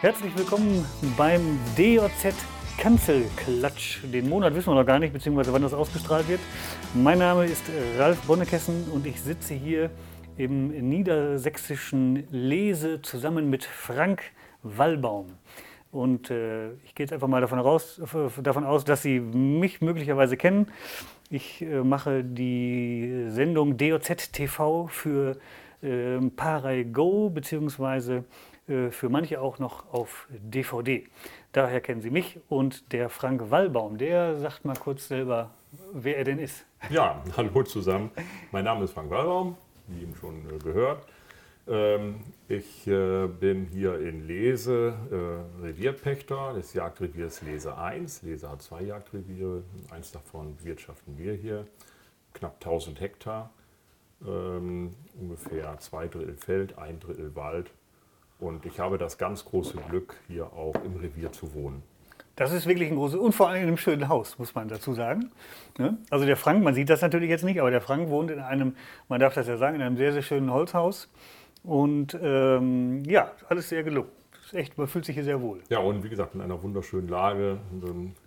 Herzlich willkommen beim DJZ Kanzelklatsch. Den Monat wissen wir noch gar nicht, beziehungsweise wann das ausgestrahlt wird. Mein Name ist Ralf Bonnekessen und ich sitze hier im niedersächsischen Lese zusammen mit Frank Wallbaum. Und äh, ich gehe jetzt einfach mal davon, raus, davon aus, dass Sie mich möglicherweise kennen. Ich äh, mache die Sendung DOZ TV für äh, Paray Go, beziehungsweise äh, für manche auch noch auf DVD. Daher kennen Sie mich und der Frank Wallbaum, der sagt mal kurz selber, wer er denn ist. Ja, hallo zusammen. Mein Name ist Frank Wallbaum, wie eben schon äh, gehört. Ähm, ich äh, bin hier in Lese Revierpächter des Jagdreviers Lese 1. Lese hat zwei Jagdreviere, eins davon bewirtschaften wir hier, knapp 1000 Hektar, ähm, ungefähr zwei Drittel Feld, ein Drittel Wald und ich habe das ganz große Glück, hier auch im Revier zu wohnen. Das ist wirklich ein großes und vor allem in einem schönen Haus, muss man dazu sagen. Ne? Also der Frank, man sieht das natürlich jetzt nicht, aber der Frank wohnt in einem, man darf das ja sagen, in einem sehr, sehr schönen Holzhaus. Und ähm, ja, alles sehr gelungen. ist echt, man fühlt sich hier sehr wohl. Ja, und wie gesagt, in einer wunderschönen Lage.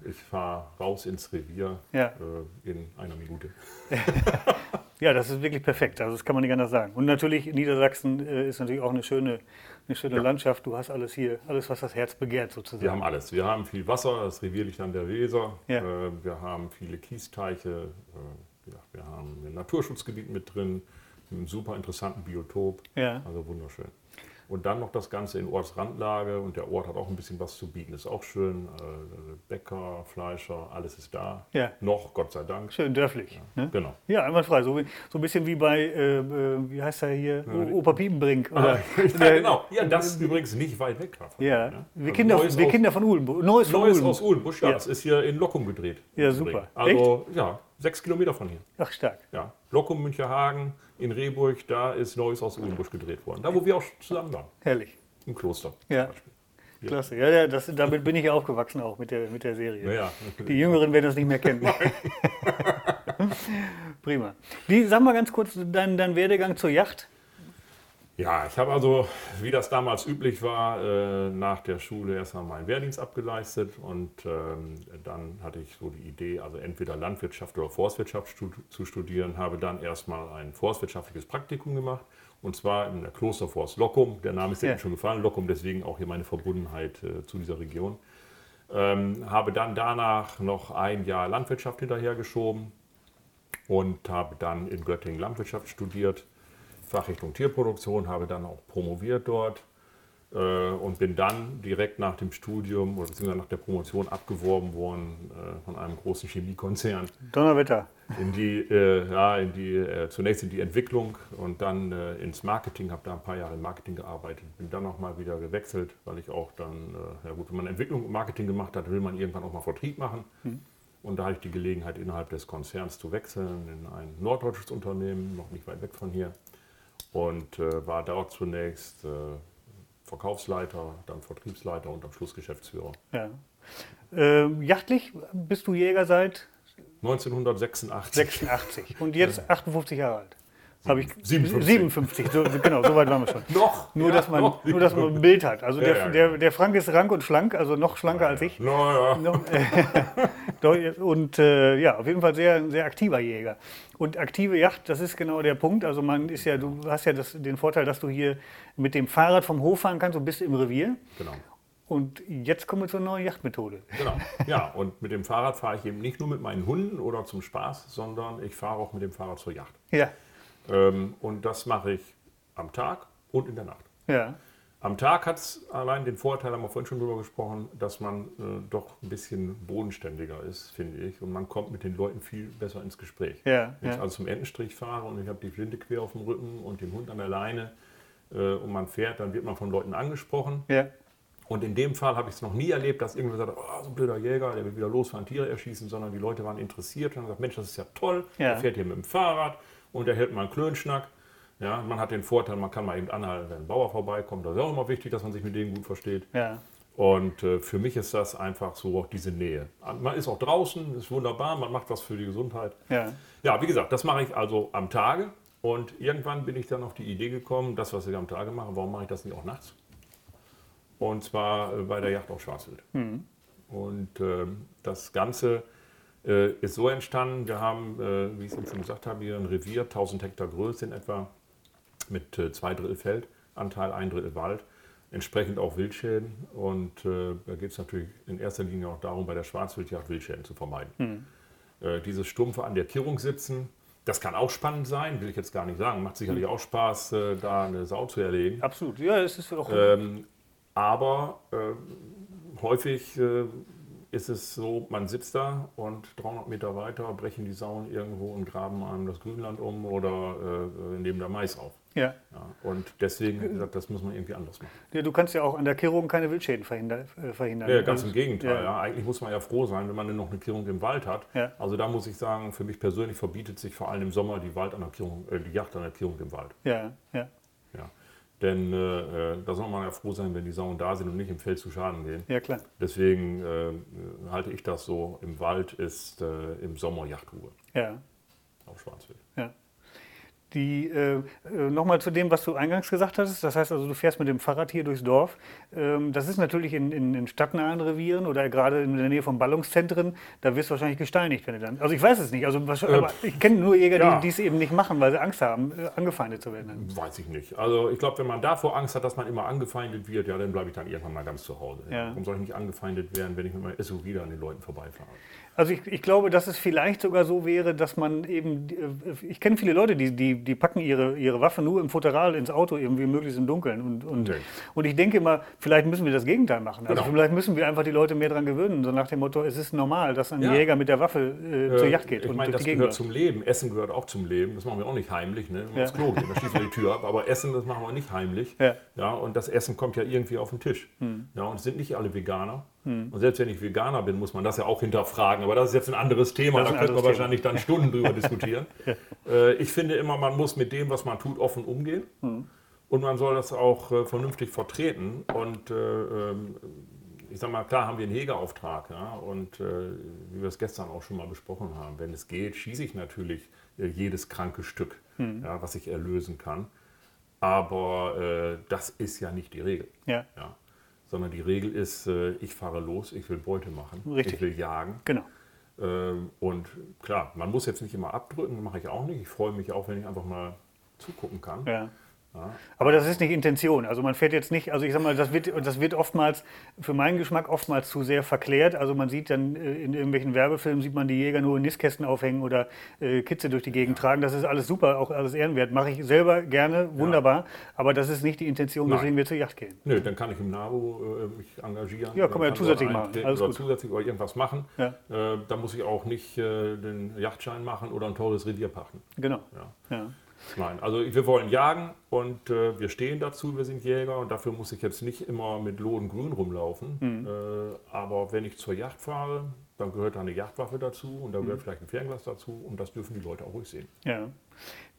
Ich fahre raus ins Revier ja. äh, in einer Minute. ja, das ist wirklich perfekt. Also das kann man nicht anders sagen. Und natürlich, Niedersachsen äh, ist natürlich auch eine schöne eine schöne ja. Landschaft. Du hast alles hier, alles, was das Herz begehrt sozusagen. Wir haben alles. Wir haben viel Wasser, das Revier liegt an der Weser. Ja. Äh, wir haben viele Kiesteiche. Äh, wir haben ein Naturschutzgebiet mit drin, einen super interessanten Biotop. Ja. Also wunderschön. Und dann noch das Ganze in Ortsrandlage und der Ort hat auch ein bisschen was zu bieten. Ist auch schön. Äh, Bäcker, Fleischer, alles ist da. Ja. Noch, Gott sei Dank. Schön dörflich. Ja, ne? Genau. Ja, einwandfrei. So, so ein bisschen wie bei, äh, äh wie heißt er hier, ja, Opa Piepenbrink. Oder? ja, genau. Ja, das ist übrigens nicht weit weg davon. Ja, ne? wir, also Kinder, wir aus, Kinder von Uhlenbusch. Neues, von Neues Uhlenbusch. aus Uhlenbusch, ja, Das ist hier in Lockum gedreht. Ja, super. Also, Echt? ja, sechs Kilometer von hier. Ach, stark. Ja. Lockum, Müncherhagen, in Rehburg, da ist Neues aus Uhlenbusch gedreht worden. Da, wo wir auch zusammen waren. Herrlich. Im Kloster. Ja. Klasse, ja, ja das, damit bin ich ja aufgewachsen auch mit der, mit der Serie. Ja, ja. Die Jüngeren werden das nicht mehr kennen. Prima. Wie, sag mal ganz kurz dein, dein Werdegang zur Yacht. Ja, ich habe also, wie das damals üblich war, äh, nach der Schule erstmal meinen Wehrdienst abgeleistet und ähm, dann hatte ich so die Idee, also entweder Landwirtschaft oder Forstwirtschaft zu studieren, habe dann erstmal ein forstwirtschaftliches Praktikum gemacht und zwar in der Klosterforst Lockum. Der Name ist ja schon gefallen, Lockum, deswegen auch hier meine Verbundenheit äh, zu dieser Region. Ähm, habe dann danach noch ein Jahr Landwirtschaft hinterhergeschoben und habe dann in Göttingen Landwirtschaft studiert, Fachrichtung Tierproduktion, habe dann auch promoviert dort äh, und bin dann direkt nach dem Studium oder beziehungsweise nach der Promotion abgeworben worden äh, von einem großen Chemiekonzern. Donnerwetter. In die, äh, ja, in die, äh, zunächst in die Entwicklung und dann äh, ins Marketing, habe da ein paar Jahre im Marketing gearbeitet, bin dann auch mal wieder gewechselt, weil ich auch dann, ja gut, wenn man Entwicklung und Marketing gemacht hat, will man irgendwann auch mal Vertrieb machen. Hm. Und da hatte ich die Gelegenheit, innerhalb des Konzerns zu wechseln in ein norddeutsches Unternehmen, noch nicht weit weg von hier. Und war dort zunächst Verkaufsleiter, dann Vertriebsleiter und am Schluss Geschäftsführer. Ja. Ähm, jachtlich bist du Jäger seit 1986. 86 und jetzt ja. 58 Jahre alt. Habe ich 57. 57 so, genau, so weit waren wir schon. noch. Nur, ja, dass man, noch. nur, dass man ein Bild hat. Also ja, der, ja, der, der Frank ist rank und schlank, also noch schlanker als ich. No, und äh, ja, auf jeden Fall sehr, sehr aktiver Jäger. Und aktive Yacht, das ist genau der Punkt. Also man ist ja, du hast ja das, den Vorteil, dass du hier mit dem Fahrrad vom Hof fahren kannst und bist im Revier. Genau. Und jetzt kommen wir zur neuen Yachtmethode. Genau. Ja, und mit dem Fahrrad fahre ich eben nicht nur mit meinen Hunden oder zum Spaß, sondern ich fahre auch mit dem Fahrrad zur Yacht. Ja. Ähm, und das mache ich am Tag und in der Nacht. Ja. Am Tag hat es allein den Vorteil, haben wir vorhin schon drüber gesprochen, dass man äh, doch ein bisschen bodenständiger ist, finde ich. Und man kommt mit den Leuten viel besser ins Gespräch. Ja, Wenn ich also zum Entenstrich fahre und ich habe die Flinte quer auf dem Rücken und den Hund an der Leine äh, und man fährt, dann wird man von Leuten angesprochen. Ja. Und in dem Fall habe ich es noch nie erlebt, dass irgendwer sagt, oh, so ein blöder Jäger, der will wieder losfahren, Tiere erschießen, sondern die Leute waren interessiert und haben gesagt, Mensch, das ist ja toll, der fährt hier mit dem Fahrrad und er hält mal einen Klönschnack. Ja, man hat den Vorteil, man kann mal eben anhalten, wenn ein Bauer vorbeikommt. Das ist auch immer wichtig, dass man sich mit denen gut versteht. Ja. Und äh, für mich ist das einfach so auch diese Nähe. Man ist auch draußen, ist wunderbar, man macht was für die Gesundheit. Ja, ja wie gesagt, das mache ich also am Tage. Und irgendwann bin ich dann auf die Idee gekommen, das, was ich am Tage mache, warum mache ich das nicht auch nachts? Und zwar äh, bei der Yacht auf Schwarzwild. Und ähm, das Ganze äh, ist so entstanden, wir haben, äh, wie ich es eben schon gesagt habe, hier ein Revier, 1000 Hektar Größe in etwa, mit äh, zwei Drittel Feldanteil, ein Drittel Wald, entsprechend auch Wildschäden. Und äh, da geht es natürlich in erster Linie auch darum, bei der Schwarzwildjagd Wildschäden zu vermeiden. Äh, dieses stumpfe an der Kirrung sitzen, das kann auch spannend sein, will ich jetzt gar nicht sagen. Macht sicherlich auch Spaß, äh, da eine Sau zu erlegen. Absolut, ja, es ist auch. Ähm, aber äh, häufig äh, ist es so, man sitzt da und 300 Meter weiter brechen die Sauen irgendwo und graben einem das Grünland um oder äh, nehmen da Mais auf. Ja. Ja, und deswegen, wie gesagt, das muss man irgendwie anders machen. ja, du kannst ja auch an der Kirrung keine Wildschäden verhindern. Äh, verhindern. Ja, ganz im Gegenteil. ja. Ja. Eigentlich muss man ja froh sein, wenn man denn noch eine Kirrung im Wald hat. Ja. Also da muss ich sagen, für mich persönlich verbietet sich vor allem im Sommer die, Wald an der Kirrung, äh, die Jagd an der Kirrung im Wald. Ja, ja, Ja. Denn äh, äh, da soll man ja froh sein, wenn die Sauen da sind und nicht im Feld zu Schaden gehen. ja, klar. Deswegen äh, halte ich das so, im Wald ist äh, im Sommer Jagdruhe Ja, auf Schwarzwild. ja. Die, äh, äh, Nochmal zu dem, was du eingangs gesagt hattest. Das heißt also, du fährst mit dem Fahrrad hier durchs Dorf. Ähm, das ist natürlich in, in, in stadtnahen Revieren oder gerade in der Nähe von Ballungszentren. Da wirst du wahrscheinlich gesteinigt, wenn du dann. Also ich weiß es nicht. Also, was- aber ich kenne nur Jäger, ja. die es eben nicht machen, weil sie Angst haben, äh, angefeindet zu werden. Weiß ich nicht. Also ich glaube, wenn man davor Angst hat, dass man immer angefeindet wird, ja, dann bleibe ich dann irgendwann mal ganz zu Hause. Ja. Warum soll ich nicht angefeindet werden, wenn ich mit meinem SUV an den Leuten vorbeifahre? Also ich, ich glaube, dass es vielleicht sogar so wäre, dass man eben, äh, ich kenne viele Leute, die, die, die packen ihre, ihre Waffe nur im Futteral ins Auto, irgendwie möglichst im Dunkeln. Und, und, Nee. und ich denke immer, vielleicht müssen wir das Gegenteil machen. Also Genau. vielleicht müssen wir einfach die Leute mehr daran gewöhnen, so nach dem Motto, es ist normal, dass ein Ja. Jäger mit der Waffe äh, zur Yacht geht Ich und meine, das Gegend gehört zum Leben. Essen gehört auch zum Leben. Das machen wir auch nicht heimlich. Ne? Wenn wir Ja. ins Klo gehen, dann schließen wir die Tür ab. Aber Essen, das machen wir nicht heimlich. Ja. Hm. Ja, und das Essen kommt ja irgendwie auf den Tisch. Ja, und es sind nicht alle Veganer. Und selbst wenn ich Veganer bin, muss man das ja auch hinterfragen. Aber das ist jetzt ein anderes Thema. Da wir anderes wahrscheinlich dann Stunden drüber diskutieren. Äh, ich finde immer, man muss mit dem, was man tut, offen umgehen. Hm. Und man soll das auch äh, vernünftig vertreten. Und äh, ähm, ich sag mal, klar haben wir einen Hegerauftrag. Ja? Und wie wir es gestern auch schon mal besprochen haben, wenn es geht, schieße ich natürlich jedes kranke Stück, ja, was ich erlösen kann. Aber äh, das ist ja nicht die Regel. Ja, Ja? Sondern die Regel ist, äh, ich fahre los, ich will Beute machen, Richtig. ich will jagen. genau. Ähm, und klar, man muss jetzt nicht immer abdrücken, mache ich auch nicht. Ich freue mich auch, wenn ich einfach mal zugucken kann. Ja. Ja. Aber das ist nicht Intention. Also man fährt jetzt nicht, also ich sag mal, das wird, das wird oftmals, für meinen Geschmack oftmals zu sehr verklärt. Also man sieht dann äh, in irgendwelchen Werbefilmen, sieht man die Jäger nur in Nistkästen aufhängen oder äh, Kitze durch die Gegend tragen. Das ist alles super, auch alles ehrenwert. Mache ich selber gerne, wunderbar. Aber das ist nicht die Intention, Nein. weswegen wir zur Yacht gehen. Nö, dann kann ich im NABU äh, mich engagieren. Ja, kann man ja zusätzlich dort machen. Alles oder gut. zusätzlich oder irgendwas machen. Ja. Äh, da muss ich auch nicht äh, den Yachtschein machen oder ein teures Revier pachten. Genau. Ja. Nein, also wir wollen jagen und äh, wir stehen dazu, wir sind Jäger und dafür muss ich jetzt nicht immer mit Loden grün rumlaufen. Mhm. Äh, aber wenn ich zur Yacht fahre, dann gehört da eine Jagdwaffe dazu und da Mhm. gehört vielleicht ein Fernglas dazu und das dürfen die Leute auch ruhig sehen. Ja.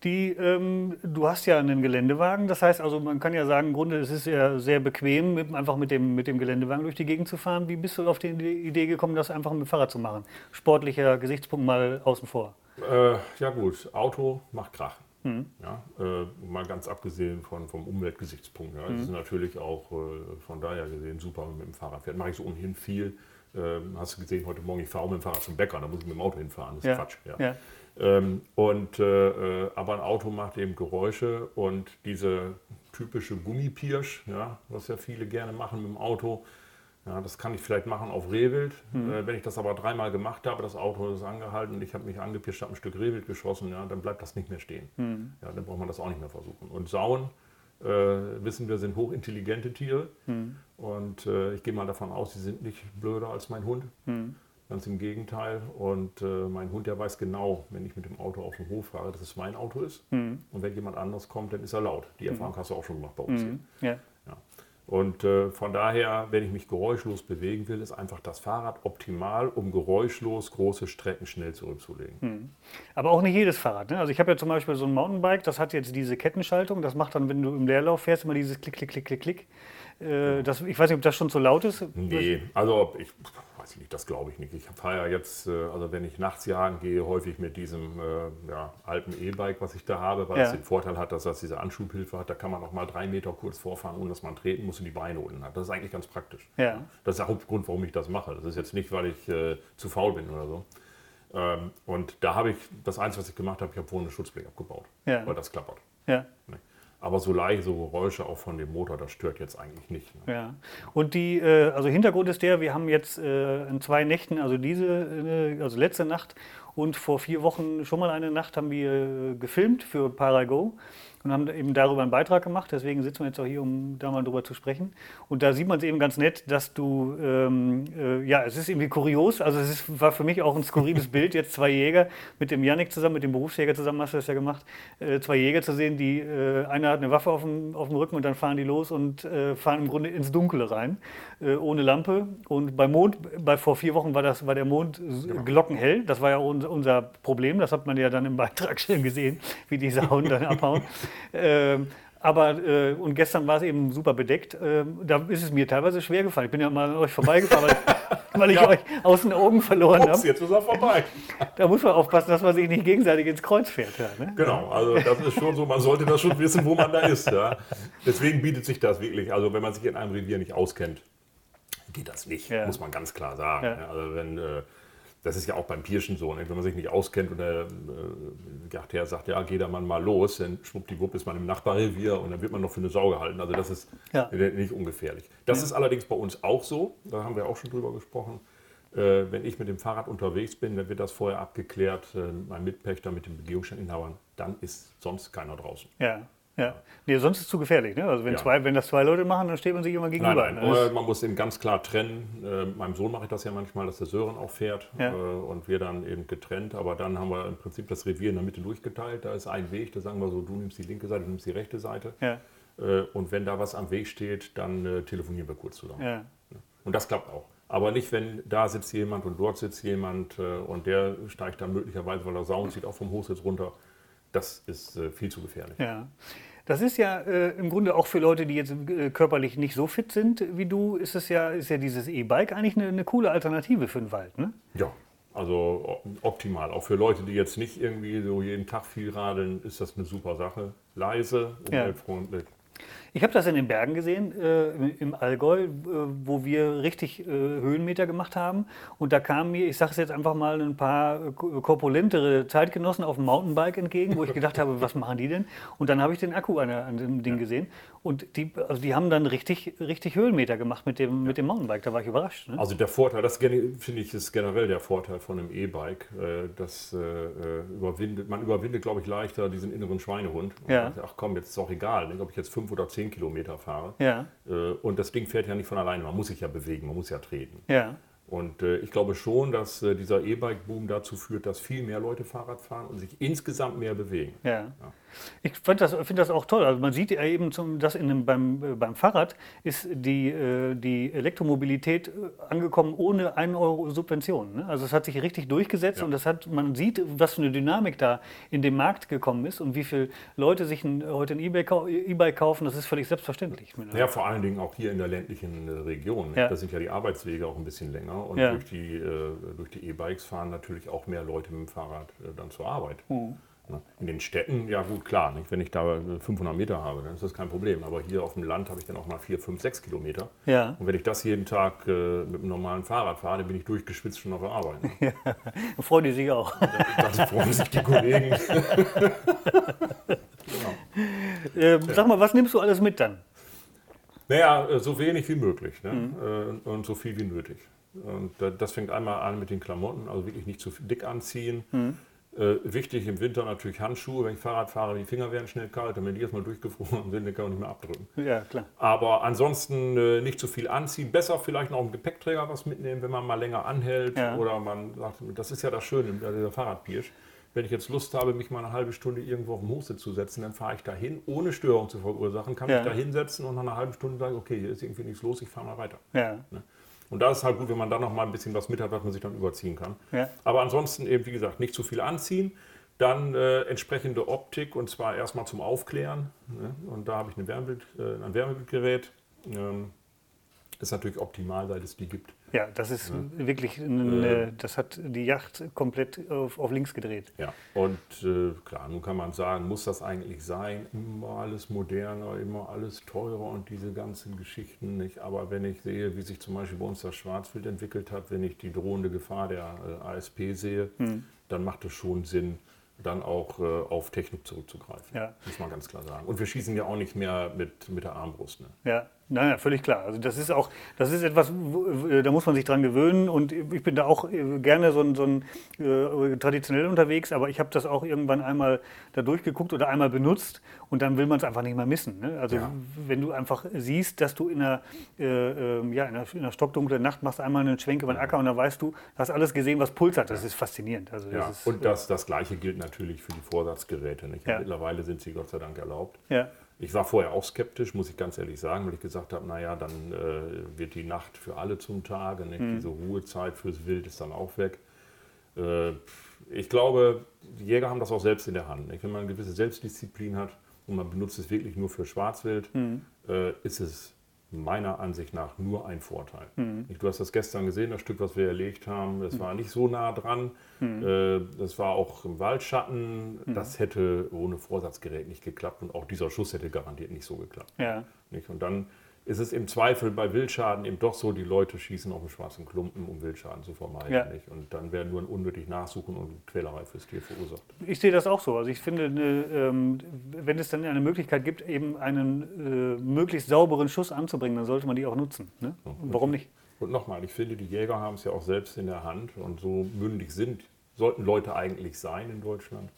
Die, ähm, du hast ja einen Geländewagen, das heißt also, man kann ja sagen, im Grunde es ist ja sehr bequem, mit, einfach mit dem, mit dem Geländewagen durch die Gegend zu fahren. Wie bist du auf die Idee gekommen, das einfach mit dem Fahrrad zu machen? Sportlicher Gesichtspunkt mal außen vor. Äh, ja gut, Auto macht Krach. Mhm. Ja, äh, mal ganz abgesehen von, vom Umweltgesichtspunkt. Ja. Mhm. Das ist natürlich auch äh, von daher gesehen super, wenn man mit dem Fahrrad fährt. Mache ich so ohnehin viel. Ähm, hast du gesehen, heute Morgen, ich fahre auch mit dem Fahrrad zum Bäcker, da muss ich mit dem Auto hinfahren. Das ist Ja. Quatsch. Ja. Ja. Ähm, und, äh, äh, aber ein Auto macht eben Geräusche und diese typische Gummipirsch, ja, was ja viele gerne machen mit dem Auto, ja, das kann ich vielleicht machen auf Rehwild. Äh, wenn ich das aber dreimal gemacht habe, das Auto ist angehalten und ich habe mich angepirscht, habe ein Stück Rehwild geschossen, ja, dann bleibt das nicht mehr stehen. Ja, dann braucht man das auch nicht mehr versuchen. Und Sauen, äh, wissen wir, sind hochintelligente Tiere. Und äh, ich gehe mal davon aus, sie sind nicht blöder als mein Hund. Ganz im Gegenteil. Und äh, mein Hund, der weiß genau, wenn ich mit dem Auto auf den Hof fahre, dass es mein Auto ist. Und wenn jemand anders kommt, dann ist er laut. Die Erfahrung hast du auch schon gemacht bei uns. hier. Ja. Und äh, von daher, wenn ich mich geräuschlos bewegen will, ist einfach das Fahrrad optimal, um geräuschlos große Strecken schnell zurückzulegen. Aber auch nicht jedes Fahrrad. Ne? Also ich habe ja zum Beispiel so ein Mountainbike, das hat jetzt diese Kettenschaltung. Das macht dann, wenn du im Leerlauf fährst, immer dieses Klick, Klick, Klick, Klick, Klick. Äh, das, ich weiß nicht, ob das schon zu laut ist. Nee, also ich weiß ich nicht, das glaube ich nicht. Ich fahre ja jetzt, äh, also wenn ich nachts jagen gehe, häufig mit diesem äh, ja, alten E-Bike, was ich da habe, weil ja. es den Vorteil hat, dass das diese Anschubhilfe hat. Da kann man auch mal drei Meter kurz vorfahren, ohne dass man treten muss und die Beine unten hat. Das ist eigentlich ganz praktisch. Ja. Das ist der Hauptgrund, warum ich das mache. Das ist jetzt nicht, weil ich äh, zu faul bin oder so. Ähm, und da habe ich, das Einzige, was ich gemacht habe, ich habe vorne eine Schutzblech abgebaut, weil das klappert. Ja. Nee. Aber so leise Geräusche auch von dem Motor, das stört jetzt eigentlich nicht. Ne? Ja. Und die, äh, also Hintergrund ist der, wir haben jetzt äh, in zwei Nächten, also diese, äh, also letzte Nacht und vor vier Wochen schon mal eine Nacht haben wir gefilmt für Parago und haben eben darüber einen Beitrag gemacht. Deswegen sitzen wir jetzt auch hier, um da mal drüber zu sprechen. Und da sieht man es eben ganz nett, dass du, ähm, äh, ja, es ist irgendwie kurios. Also es ist, war für mich auch ein skurriles Bild, jetzt zwei Jäger mit dem Janik zusammen, mit dem Berufsjäger zusammen, hast du das ja gemacht, äh, zwei Jäger zu sehen, die, äh, einer hat eine Waffe auf dem, auf dem Rücken und dann fahren die los und äh, fahren im Grunde ins Dunkle rein, äh, ohne Lampe. Und beim Mond, bei, vor vier Wochen war, das, war der Mond genau. glockenhell. Das war ja unser, unser Problem. Das hat man ja dann im Beitrag schön gesehen, wie die Sauen dann abhauen. Ähm, aber äh, und gestern war es eben super bedeckt. Ähm, da ist es mir teilweise schwer gefallen. Ich bin ja mal an euch vorbeigefahren, weil, weil ich ja. euch aus den Augen verloren habe. Jetzt ist er vorbei. Da muss man aufpassen, dass man sich nicht gegenseitig ins Kreuz fährt. Ja, ne? Genau, also das ist schon so, man sollte das schon wissen, wo man da ist. Ja. Deswegen bietet sich das wirklich, also wenn man sich in einem Revier nicht auskennt, geht das nicht, muss man ganz klar sagen. Also wenn äh, das ist ja auch beim Pirschen so. Ne? Wenn man sich nicht auskennt und der äh, sagt, ja, geh da mal los, dann schwuppdiwupp ist man im Nachbarrevier und dann wird man noch für eine Sau gehalten. Also das ist ja. nicht ungefährlich. Das ja. ist allerdings bei uns auch so, da haben wir auch schon drüber gesprochen. Äh, wenn ich mit dem Fahrrad unterwegs bin, dann wird das vorher abgeklärt, äh, mein Mitpächter mit den Begehungsstandinhabern, dann ist sonst keiner draußen. Ja. Ja, nee, sonst ist es zu gefährlich. Ne? Also wenn, ja. zwei, wenn das zwei Leute machen, dann steht man sich immer gegenüber. Nein, nein. Ne? Man muss eben ganz klar trennen. Äh, meinem Sohn mache ich das ja manchmal, dass der Sören auch fährt ja. äh, und wir dann eben getrennt. Aber dann haben wir im Prinzip das Revier in der Mitte durchgeteilt. Da ist ein Weg, da sagen wir so, du nimmst die linke Seite, du nimmst die rechte Seite. Ja. Äh, und wenn da was am Weg steht, dann äh, telefonieren wir kurz zusammen. Und das klappt auch. Aber nicht, wenn da sitzt jemand und dort sitzt jemand äh, und der steigt dann möglicherweise, weil er Sound sieht, auch vom Hochsitz runter das ist äh, viel zu gefährlich. Ja. Das ist ja äh, im Grunde auch für Leute, die jetzt äh, körperlich nicht so fit sind wie du, ist es ja, ist ja dieses E-Bike eigentlich eine, eine, coole Alternative für den Wald, ne? Ja, also optimal. Auch für Leute, die jetzt nicht irgendwie so jeden Tag viel radeln, ist das eine super Sache. Leise, umweltfreundlich. Ja. Ich habe das in den Bergen gesehen, äh, im Allgäu, äh, wo wir richtig äh, Höhenmeter gemacht haben. Und da kamen mir, ich sage es jetzt einfach mal, ein paar korpulentere Zeitgenossen auf dem Mountainbike entgegen, wo ich gedacht habe, was machen die denn? Und dann habe ich den Akku an, an dem Ding gesehen. Und die, also die haben dann richtig, richtig Höhenmeter gemacht mit dem, mit dem Mountainbike. Da war ich überrascht. Ne? Also der Vorteil, das finde ich, ist generell der Vorteil von einem E-Bike. Äh, das äh, überwindet, man überwindet, glaube ich, leichter diesen inneren Schweinehund. Ja. Sagt, ach komm, jetzt ist auch egal, ob ich jetzt fünf oder zehn 10 Kilometer fahre. Ja. Äh, und das Ding fährt ja nicht von alleine, man muss sich ja bewegen, man muss ja treten. Ja. Und äh, ich glaube schon, dass äh, dieser E-Bike-Boom dazu führt, dass viel mehr Leute Fahrrad fahren und sich insgesamt mehr bewegen. Ja. ja. Ich finde das, find das auch toll. Also man sieht ja eben, zum, dass in dem, beim, äh, beim Fahrrad ist die, äh, die Elektromobilität äh, angekommen ohne einen Euro Subvention. Ne? Also es hat sich richtig durchgesetzt ja. und das hat, man sieht, was für eine Dynamik da in den Markt gekommen ist und wie viele Leute sich ein, heute ein E-Bike kaufen, das ist völlig selbstverständlich. Ja, vor allen Dingen auch hier in der ländlichen Region. Ja. Da sind ja die Arbeitswege auch ein bisschen länger und durch die durch die E-Bikes fahren natürlich auch mehr Leute mit dem Fahrrad dann zur Arbeit. Mhm. Ne? In den Städten, ja gut, klar, wenn ich da 500 Meter habe, dann ist das kein Problem. Aber hier auf dem Land habe ich dann auch mal 4, 5, 6 Kilometer. Ja. Und wenn ich das jeden Tag äh, mit einem normalen Fahrrad fahre, dann bin ich durchgeschwitzt schon auf der Arbeit. Ne? Ja. Freuen die sich auch. Das freuen sich die Kollegen. genau. äh, sag mal, was nimmst du alles mit dann? Naja, äh, so wenig wie möglich ne? Mhm. Äh, und so viel wie nötig. Und das fängt einmal an mit den Klamotten, also wirklich nicht zu dick anziehen. Mhm. Äh, wichtig im Winter natürlich Handschuhe. Wenn ich Fahrrad fahre, die Finger werden schnell kalt. Und wenn die erstmal durchgefroren sind, dann kann man nicht mehr abdrücken. Ja, klar. Aber ansonsten äh, nicht zu viel anziehen. Besser vielleicht noch im Gepäckträger was mitnehmen, wenn man mal länger anhält. Ja. Oder man sagt, das ist ja das Schöne, dieser Fahrradbiersch. Wenn ich jetzt Lust habe, mich mal eine halbe Stunde irgendwo auf dem Hochsitz zu setzen, dann fahre ich dahin, ohne Störung zu verursachen, kann ja. mich da hinsetzen und nach einer halben Stunde sagen, okay, hier ist irgendwie nichts los, ich fahre mal weiter. Ja. Ne? Und da ist es halt gut, wenn man dann noch mal ein bisschen was mit hat, was man sich dann überziehen kann. Ja. Aber ansonsten eben, wie gesagt, nicht zu viel anziehen. Dann äh, entsprechende Optik und zwar erstmal zum Aufklären. Ne? Und da habe ich Wärmebild, äh, ein Wärmebildgerät. Ähm, ist natürlich optimal, weil es die gibt. Ja, das ist ja. wirklich, eine, das hat die Yacht komplett auf, auf links gedreht. Ja, und äh, klar, nun kann man sagen, muss das eigentlich sein? Immer alles moderner, immer alles teurer und diese ganzen Geschichten nicht. Aber wenn ich sehe, wie sich zum Beispiel bei uns das Schwarzwild entwickelt hat, wenn ich die drohende Gefahr der äh, ASP sehe, hm. dann macht es schon Sinn, dann auch äh, auf Technik zurückzugreifen. Ja. Muss man ganz klar sagen. Und wir schießen ja auch nicht mehr mit, mit der Armbrust. Ne? Ja, naja, völlig klar. Also das ist auch, das ist etwas, da muss man sich dran gewöhnen und ich bin da auch äh, gerne so ein, so ein äh, traditionell unterwegs, aber ich habe das auch irgendwann einmal da durchgeguckt oder einmal benutzt und dann will man es einfach nicht mehr missen. Ne? Also ja. wenn du einfach siehst, dass du in einer, äh, ähm, ja, in einer, in einer stockdunklen Nacht machst einmal einen Schwenk über den Acker und dann weißt du, hast alles gesehen, was Puls hat. Das ist faszinierend. Also das ja. ist, und das, das Gleiche gilt natürlich für die Vorsatzgeräte. Ja. Mittlerweile sind sie Gott sei Dank erlaubt. Ja. Ich war vorher auch skeptisch, muss ich ganz ehrlich sagen, weil ich gesagt habe, naja, dann äh, wird die Nacht für alle zum Tage? Mhm. diese Ruhezeit fürs Wild ist dann auch weg. Äh, ich glaube, die Jäger haben das auch selbst in der Hand. Nicht? Wenn man eine gewisse Selbstdisziplin hat und man benutzt es wirklich nur für Schwarzwild, mhm. äh, ist es meiner Ansicht nach nur ein Vorteil. Mhm. Du hast das gestern gesehen, das Stück, was wir erlegt haben. Es mhm. war nicht so nah dran. Mhm. Äh, das war auch im Waldschatten. Mhm. Das hätte ohne Vorsatzgerät nicht geklappt und auch dieser Schuss hätte garantiert nicht so geklappt. Ja. Und dann ist es im Zweifel bei Wildschaden eben doch so, die Leute schießen auf den schwarzen Klumpen, um Wildschaden zu vermeiden. Ja. Und dann werden nur unnötig Nachsuchen und Quälerei fürs Tier verursacht. Ich sehe das auch so. Also ich finde, ähm, wenn es dann eine Möglichkeit gibt, eben einen äh, möglichst sauberen Schuss anzubringen, dann sollte man die auch nutzen. Ne? Ja, Warum nicht? Und nochmal, ich finde, die Jäger haben es ja auch selbst in der Hand und so mündig sind, sollten Leute eigentlich sein in Deutschland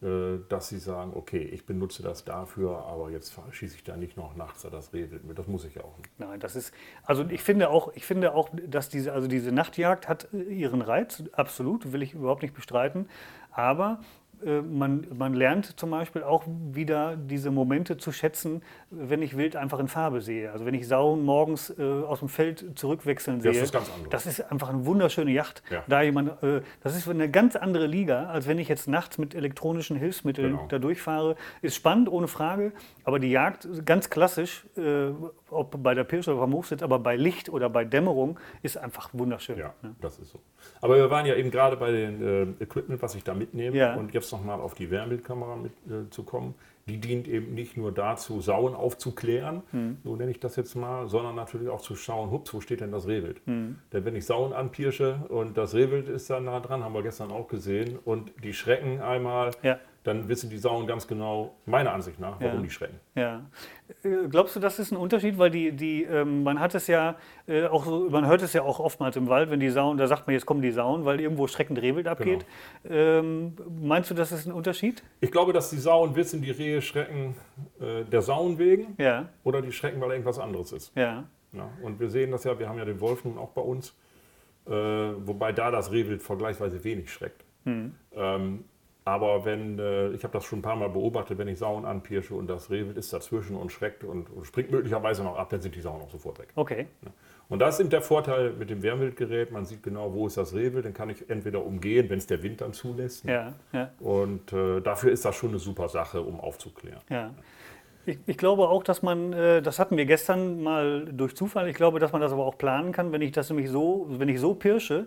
dass sie sagen, okay, ich benutze das dafür, aber jetzt schieße ich da nicht noch nachts das Rehwild mit. Das muss ich auch nicht. Nein, das ist, also ich finde auch, ich finde auch, dass diese, also diese Nachtjagd hat ihren Reiz, absolut, will ich überhaupt nicht bestreiten. Aber äh, man, man lernt zum Beispiel auch wieder diese Momente zu schätzen, wenn ich Wild einfach in Farbe sehe. Also wenn ich Sauen morgens äh, aus dem Feld zurückwechseln sehe. Das ist ganz anders. Das ist einfach eine wunderschöne Yacht. Ja. Da jemand, äh, das ist eine ganz andere Liga, als wenn ich jetzt nachts mit elektronischen Hilfsmitteln genau. da durchfahre. Ist spannend, ohne Frage. Aber die Jagd, ganz klassisch, äh, ob bei der Pirsch oder beim Hochsitz, aber bei Licht oder bei Dämmerung, ist einfach wunderschön. Ja, ne? das ist so. Aber wir waren ja eben gerade bei dem äh, Equipment, was ich da mitnehme. Ja. Und jetzt nochmal auf die Wärmebildkamera mit, äh, zu kommen. Die dient eben nicht nur dazu, Sauen aufzuklären, hm. so nenne ich das jetzt mal, sondern natürlich auch zu schauen, hups, wo steht denn das Rehwild? Hm. Denn wenn ich Sauen anpirsche und das Rehwild ist da nah dran, haben wir gestern auch gesehen, und die schrecken einmal, ja dann wissen die Sauen ganz genau, meiner Ansicht nach, warum ja. die schrecken. Ja. Äh, glaubst du, das ist ein Unterschied? Weil die, die, ähm, man hat es ja äh, auch so, man hört es ja auch oftmals im Wald, wenn die Sauen, da sagt man, jetzt kommen die Sauen, weil irgendwo schreckend Rehwild abgeht. Genau. Ähm, meinst du, das ist ein Unterschied? Ich glaube, dass die Sauen wissen, die Rehe schrecken äh, der Sauen wegen ja. oder die schrecken, weil irgendwas anderes ist. Ja. ja. Und wir sehen das ja, wir haben ja den Wolf nun auch bei uns, äh, wobei da das Rehwild vergleichsweise wenig schreckt. Hm. Ähm, aber wenn, äh, ich habe das schon ein paar Mal beobachtet, wenn ich Sauen anpirsche und das Rehwild ist dazwischen und schreckt und, und, springt möglicherweise noch ab, dann sind die Sauen auch sofort weg. Okay. Und das ist eben der Vorteil mit dem Wärmwildgerät. Man sieht genau, wo ist das Rehwild, dann kann ich entweder umgehen, wenn es der Wind dann zulässt. Ja, ja. Und äh, dafür ist das schon eine super Sache, um aufzuklären. Ja. Ich, ich, glaube auch, dass man, äh, das hatten wir gestern mal durch Zufall, ich glaube, dass man das aber auch planen kann, wenn ich das nämlich so, wenn ich so pirsche,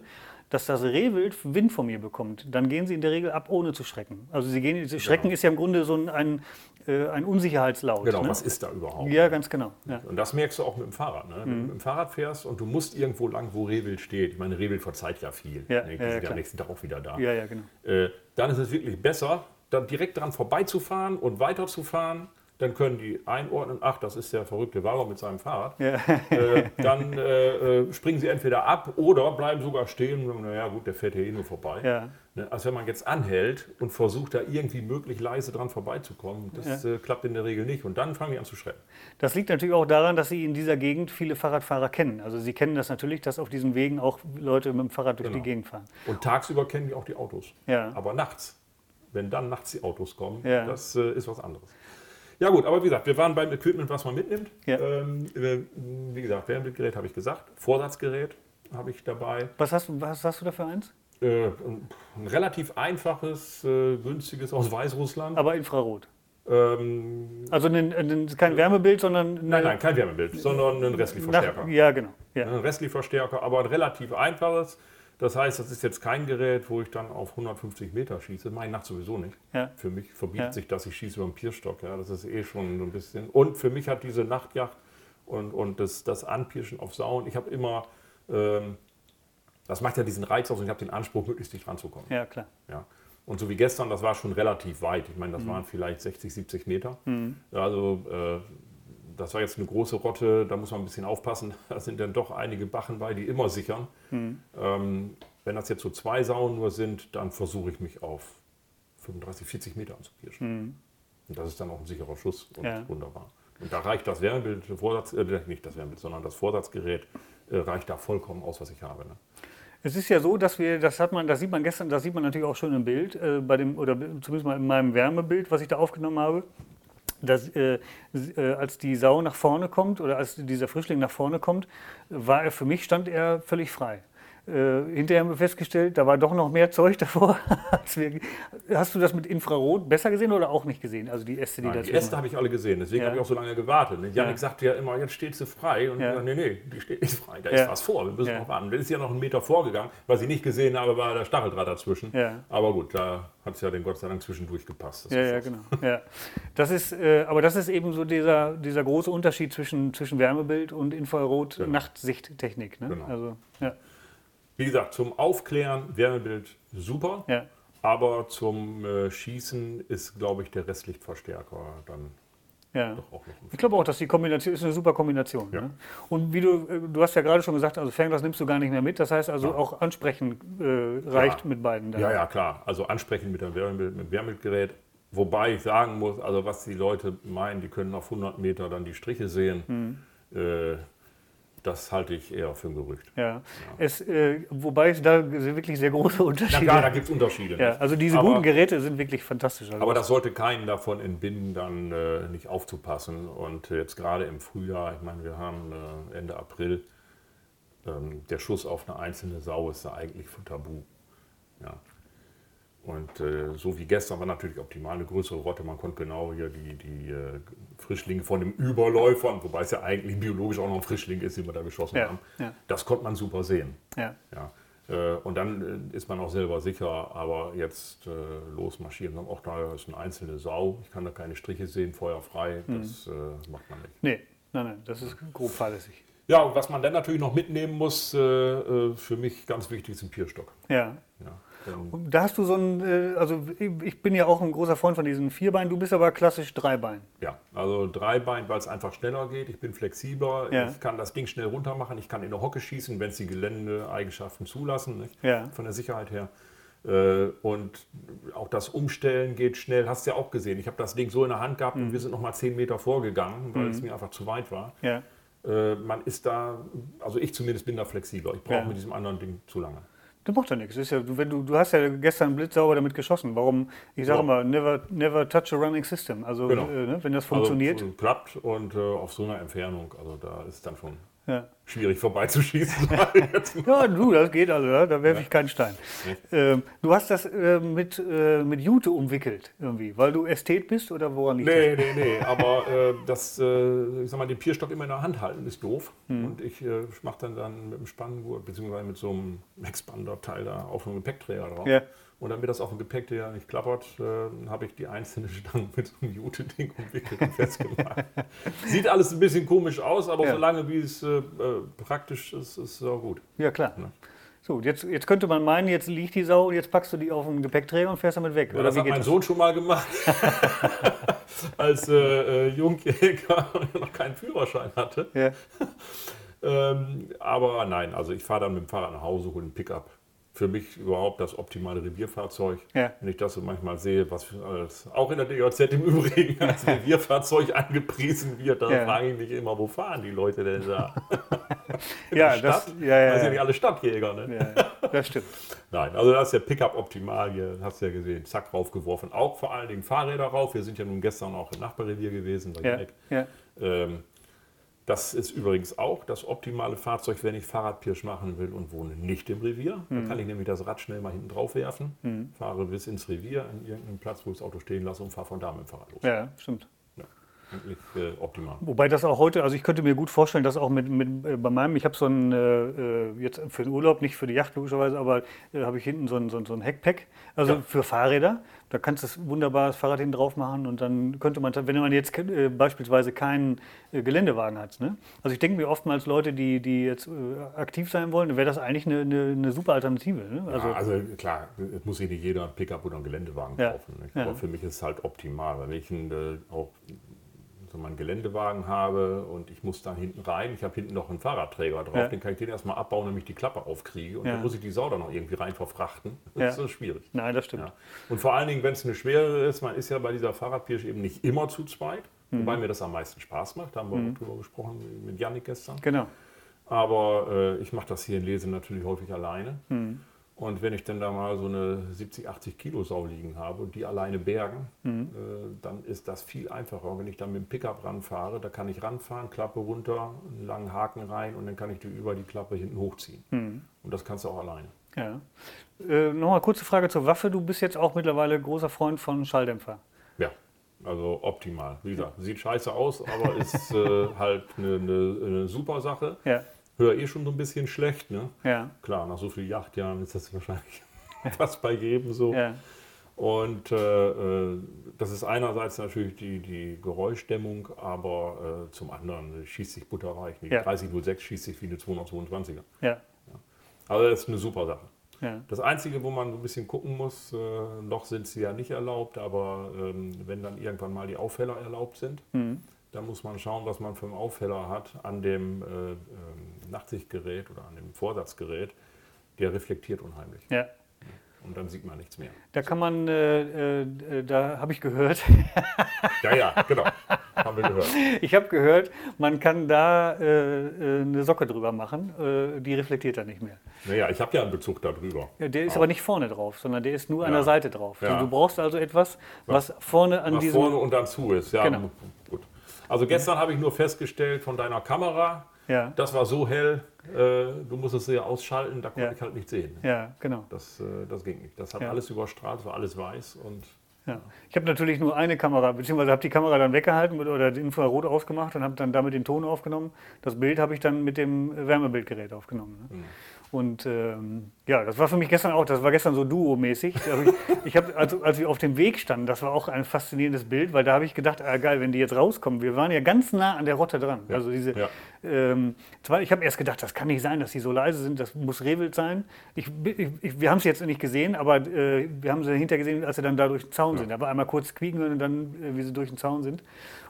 dass das Rehwild Wind von mir bekommt, dann gehen sie in der Regel ab, ohne zu schrecken. Also sie gehen, sie Schrecken genau. ist ja im Grunde so ein, ein, äh, ein Unsicherheitslaut. Genau, ne? was ist da überhaupt? Ja, ganz genau. Ja. Und das merkst du auch mit dem Fahrrad. Ne? Mhm. Wenn du mit dem Fahrrad fährst und du musst irgendwo lang, wo Rehwild steht. Ich meine, Rehwild verzeiht ja viel. Ja, ne? Die ja, sind ja am nächsten Tag auch wieder da. Ja, ja, genau. Äh, dann ist es wirklich besser, dann direkt dran vorbeizufahren und weiterzufahren dann können die einordnen, ach, das ist der verrückte Waller mit seinem Fahrrad. Ja. Äh, dann äh, äh, springen sie entweder ab oder bleiben sogar stehen naja gut, der fährt hier eh nur vorbei. Ja. Ne, als wenn man jetzt anhält und versucht, da irgendwie möglich leise dran vorbeizukommen. Das ja. äh, klappt in der Regel nicht und dann fangen die an zu schrecken. Das liegt natürlich auch daran, dass Sie in dieser Gegend viele Fahrradfahrer kennen. Also Sie kennen das natürlich, dass auf diesen Wegen auch Leute mit dem Fahrrad durch genau. die Gegend fahren. Und tagsüber kennen die auch die Autos. Ja. Aber nachts, wenn dann nachts die Autos kommen, das äh, ist was anderes. Ja gut, aber wie gesagt, wir waren beim Equipment, was man mitnimmt. Ja. Ähm, wie gesagt, Wärmebildgerät habe ich gesagt, Vorsatzgerät habe ich dabei. Was hast, was hast du da für eins? Äh, ein relativ einfaches, äh, günstiges aus Weißrussland. Aber Infrarot. Ähm, Also ein, ein, kein Wärmebild, sondern nein, nein, kein Wärmebild, sondern ein Restlichverstärker. ja, genau. Ja. Ein Restlichverstärker, aber ein relativ einfaches. Das heißt, das ist jetzt kein Gerät, wo ich dann auf 150 Meter schieße. Meine Nacht sowieso nicht. Ja. Für mich verbietet Ja. sich, dass ich schieße über den Pierstock. Ja, das ist eh schon so ein bisschen. Und für mich hat diese Nachtjacht und, und das, das Anpirschen auf Sauen, ich habe immer, ähm, das macht ja diesen Reiz aus und ich habe den Anspruch, möglichst dicht ranzukommen. ja, klar. Ja. Und so wie gestern, das war schon relativ weit. Ich meine, das Mhm. waren vielleicht 60, 70 Meter. Ja, Also äh, das war jetzt eine große Rotte, da muss man ein bisschen aufpassen. Da sind dann doch einige Bachen bei, die immer sichern. Mhm. Ähm, wenn das jetzt so zwei Sauen nur sind, dann versuche ich mich auf 35, 40 Meter anzupirschen. Und das ist dann auch ein sicherer Schuss und Mhm. Ja. wunderbar. Und da reicht das Wärmebild, Vorsatz, äh, nicht das Wärmebild, sondern das Vorsatzgerät äh, reicht da vollkommen aus, was ich habe. Ne? Es ist ja so, dass wir, das hat man, das sieht man gestern, das sieht man natürlich auch schon im Bild, äh, bei dem, oder zumindest mal in meinem Wärmebild, was ich da aufgenommen habe, dass äh, äh, als die Sau nach vorne kommt oder als dieser Frischling nach vorne kommt, war er für mich, stand er völlig frei. Äh, hinterher haben wir festgestellt, da war doch noch mehr Zeug davor. wir, hast du das mit Infrarot besser gesehen oder auch nicht gesehen? Also die Äste, die Nein, die Äste habe ich alle gesehen, deswegen Ja. habe ich auch so lange gewartet. Janik Ja. sagte ja immer, jetzt steht sie frei. Und Ja. ich nee, nee, die steht nicht frei, da Ja. ist was vor, wir müssen noch warten. Das ist ja noch einen Meter vorgegangen. Was ich nicht gesehen habe, war der Stacheldraht dazwischen. Aber gut, da hat es ja den Gott sei Dank zwischendurch gepasst. Ja, ja, genau. Ja. Das ist, äh, aber das ist eben so dieser, dieser große Unterschied zwischen, zwischen Wärmebild und Infrarot-Nachtsichttechnik. Ne? Genau. Also, ja, Wie gesagt, zum Aufklären, Wärmebild super. ja, Aber zum äh, Schießen ist, glaube ich, der Restlichtverstärker dann ja. doch auch noch ein Ich glaube auch, dass die Kombination ist eine super Kombination. Ja. Ne? Und wie du, äh, du hast ja gerade schon gesagt, also Fernglas nimmst du gar nicht mehr mit. Das heißt also auch ansprechen äh, reicht mit beiden. dann. Ja, ja, klar. Also ansprechen mit dem Wärmebild, mit dem Wärmebildgerät. Wobei ich sagen muss, also was die Leute meinen, die können auf 100 Meter dann die Striche sehen, Mhm. äh, das halte ich eher für ein Gerücht. Ja. Es, äh, wobei es da wirklich sehr große Na Unterschiede. klar, da gibt es Unterschiede. ja, nicht? also diese aber, guten Geräte sind wirklich fantastisch. Also Aber das sollte keinen davon entbinden, dann äh, nicht aufzupassen. Und jetzt gerade im Frühjahr, ich meine, wir haben äh, Ende April, ähm, der Schuss auf eine einzelne Sau ist da eigentlich tabu. Ja. Und äh, so wie gestern war natürlich optimal eine größere Rotte. Man konnte genau hier die, die äh, Frischlinge von dem Überläufern, wobei es ja eigentlich biologisch auch noch ein Frischling ist, den wir da geschossen Ja, haben, ja. das konnte man super sehen. ja. Ja. Äh, Und dann äh, ist man auch selber sicher, aber jetzt äh, losmarschieren, dann auch da ist eine einzelne Sau, ich kann da keine Striche sehen, feuerfrei, das äh, macht man nicht. Nee, nein, nein, das ist grob fahrlässig. Ja, und was man dann natürlich noch mitnehmen muss, für mich ganz wichtig, ist ein Pierstock. Ja. Denn, Und Da hast du so ein, äh, also ich bin ja auch ein großer Freund von diesen Vierbeinen, du bist aber klassisch Dreibein. ja, also Dreibein, weil es einfach schneller geht, ich bin flexibler, Ja. ich kann das Ding schnell runter machen, ich kann in der Hocke schießen, wenn es die Geländeeigenschaften zulassen? Ja. von der Sicherheit her. Äh, Und auch das Umstellen geht schnell, hast du ja auch gesehen. Ich habe das Ding so in der Hand gehabt Mhm. und wir sind noch mal zehn Meter vorgegangen, weil es mir einfach zu weit war. Ja. Äh, Man ist da, also ich zumindest bin da flexibler. Ich brauche mit diesem anderen Ding zu lange. Das macht ja nichts. Ist ja, du, wenn du, du hast ja gestern blitzsauber damit geschossen. Warum? Ich sage Ja. immer, never, never touch a running system. Also Genau. äh, ne, wenn das funktioniert. Also, klappt und äh, auf so einer Entfernung, also da ist dann schon ja. schwierig vorbeizuschießen. ja, du, das geht also, ja? da werfe ich keinen Stein. Ähm, du hast das äh, mit, äh, mit Jute umwickelt irgendwie, weil du Ästhet bist oder woran liegt Nee, nee, nee, aber äh, das, äh, ich sag mal, den Pierstock immer in der Hand halten ist doof. Hm. Und ich äh, mache dann dann mit dem Spanngurt, beziehungsweise mit so einem Expander-Teil da auf einem Gepäckträger drauf. Ja. Und damit das auf dem Gepäckträger nicht klappert, äh, habe ich die einzelne Stange mit so einem Jute-Ding umwickelt und festgemacht. Sieht alles ein bisschen komisch aus, aber Ja. solange wie es äh, äh, praktisch ist, ist es auch gut. Ja, klar. Ne? So, jetzt, jetzt könnte man meinen, jetzt liegt die Sau und jetzt packst du die auf den Gepäckträger und fährst damit weg. Ja, oder das wie hat mein das? Sohn schon mal gemacht. Als äh, äh, Jungjäger und noch keinen Führerschein hatte. Ja. Ähm, aber nein, also ich fahre dann mit dem Fahrrad nach Hause, hole einen Pickup. Für mich überhaupt das optimale Revierfahrzeug. Ja. Wenn ich das so manchmal sehe, was auch in der DJZ im Übrigen als Revierfahrzeug angepriesen wird, da Ja. frage ich mich immer, wo fahren die Leute denn da? Ja, das- ja, ja, Das sind ja nicht alle Stadtjäger. Ne? Ja, das stimmt. Nein, also da ist der Pickup optimal hier, hast du ja gesehen, zack, raufgeworfen. Auch vor allen Dingen Fahrräder rauf. Wir sind ja nun gestern auch im Nachbarrevier gewesen bei ja. Ähm, Das ist übrigens auch das optimale Fahrzeug, wenn ich Fahrradpirsch machen will und wohne nicht im Revier. Dann kann ich nämlich das Rad schnell mal hinten drauf werfen, fahre bis ins Revier an irgendeinen Platz, wo ich das Auto stehen lasse und fahre von da mit dem Fahrrad los. Ja, stimmt. Eigentlich äh, optimal. Wobei das auch heute, also ich könnte mir gut vorstellen, dass auch mit, mit äh, bei meinem, ich habe so ein, äh, äh, jetzt für den Urlaub, nicht für die Yacht logischerweise, aber äh, habe ich hinten so ein, so ein, so ein Heckpack, also Ja. für Fahrräder. Da kannst du das wunderbar das Fahrrad hinten drauf machen und dann könnte man, wenn man jetzt äh, beispielsweise keinen Geländewagen hat. Ne? Also ich denke mir oftmals Leute, die, die jetzt aktiv sein wollen, wäre das eigentlich eine, eine, eine super Alternative. Ne? Also, ja, also klar, es muss sich nicht jeder ein Pickup oder einen Geländewagen Ja. kaufen. Ja. Aber für mich ist es halt optimal, weil wenn ich einen, auch so meinen Geländewagen habe und ich muss da hinten rein, ich habe hinten noch einen Fahrradträger drauf, Ja. den kann ich den erstmal abbauen, damit ich die Klappe aufkriege und Ja. dann muss ich die Sau da noch irgendwie rein verfrachten. Das Ja. ist schwierig. nein, das stimmt. Ja. Und vor allen Dingen, wenn es eine schwere ist, man ist ja bei dieser Fahrradpirsch eben nicht immer zu zweit, Mhm. wobei mir das am meisten Spaß macht. Da haben wir auch drüber gesprochen mit Janik gestern. Genau. Aber äh, ich mache das hier in Lese natürlich häufig alleine. Mhm. Und wenn ich dann da mal so eine 70, 80 Kilo Sau liegen habe und die alleine bergen, Mhm. äh, dann ist das viel einfacher. Und wenn ich dann mit dem Pickup ranfahre, da kann ich ranfahren, Klappe runter, einen langen Haken rein und dann kann ich die über die Klappe hinten hochziehen. Mhm. Und das kannst du auch alleine. Ja. Äh, Nochmal kurze Frage zur Waffe. Du bist jetzt auch mittlerweile großer Freund von Schalldämpfer. Ja, also optimal. Wie gesagt, sieht scheiße aus, aber ist äh, halt eine, eine, eine super Sache. Ja, Hör eh schon so ein bisschen schlecht, ne? ja, Klar, nach so vielen Yachtjahren ist das wahrscheinlich fast bei jedem so. ja. Und äh, äh, das ist einerseits natürlich die, die Geräuschdämmung, aber äh, zum anderen schießt sich butterreich. Die Ja. 3006 schießt sich wie eine 222er. ja. Also das ist eine super Sache. Ja, Das Einzige, wo man so ein bisschen gucken muss, äh, noch sind sie ja nicht erlaubt, aber ähm, wenn dann irgendwann mal die Aufheller erlaubt sind, Mhm. dann muss man schauen, was man für einen Aufheller hat an dem äh, ähm, Nachtsichtgerät oder an dem Vorsatzgerät. Der reflektiert unheimlich ja. und dann sieht man nichts mehr. Da kann man, äh, äh, da habe ich gehört, Ja, ja, genau. Haben wir gehört. ich habe gehört, man kann da äh, äh, eine Socke drüber machen, äh, die reflektiert dann nicht mehr. Naja, ich habe ja einen Bezug darüber. Ja, der ist aber nicht vorne drauf, sondern der ist nur an Ja. der Seite drauf. Ja. Also du brauchst also etwas, was vorne an Was diesem... vorne und dann zu ist. Ja, Genau. gut. Also gestern habe ich nur festgestellt von deiner Kamera, Ja, das war so hell, äh, du musstest sie ja ausschalten, da konnte Ja. ich halt nicht sehen. ja, genau. Das, äh, das ging nicht. Das hat Ja. alles überstrahlt, war alles weiß und Ja. Ich habe natürlich nur eine Kamera, beziehungsweise habe die Kamera dann weggehalten oder den Infrarot ausgemacht und habe dann damit den Ton aufgenommen. Das Bild habe ich dann mit dem Wärmebildgerät aufgenommen. Ne? Und ähm, ja, das war für mich gestern auch, das war gestern so Duo-mäßig. Also ich, ich habe, also, als wir auf dem Weg standen, das war auch ein faszinierendes Bild, weil da habe ich gedacht, ah, geil, wenn die jetzt rauskommen, wir waren ja ganz nah an der Rotte dran. Also diese, ja. ähm, ich habe erst gedacht, das kann nicht sein, dass die so leise sind, das muss Rehwild sein. Ich, ich, wir haben es jetzt nicht gesehen, aber äh, wir haben sie hinterher gesehen, als sie dann da durch den Zaun sind. Da war einmal kurz quieken und dann, äh, wie sie durch den Zaun sind.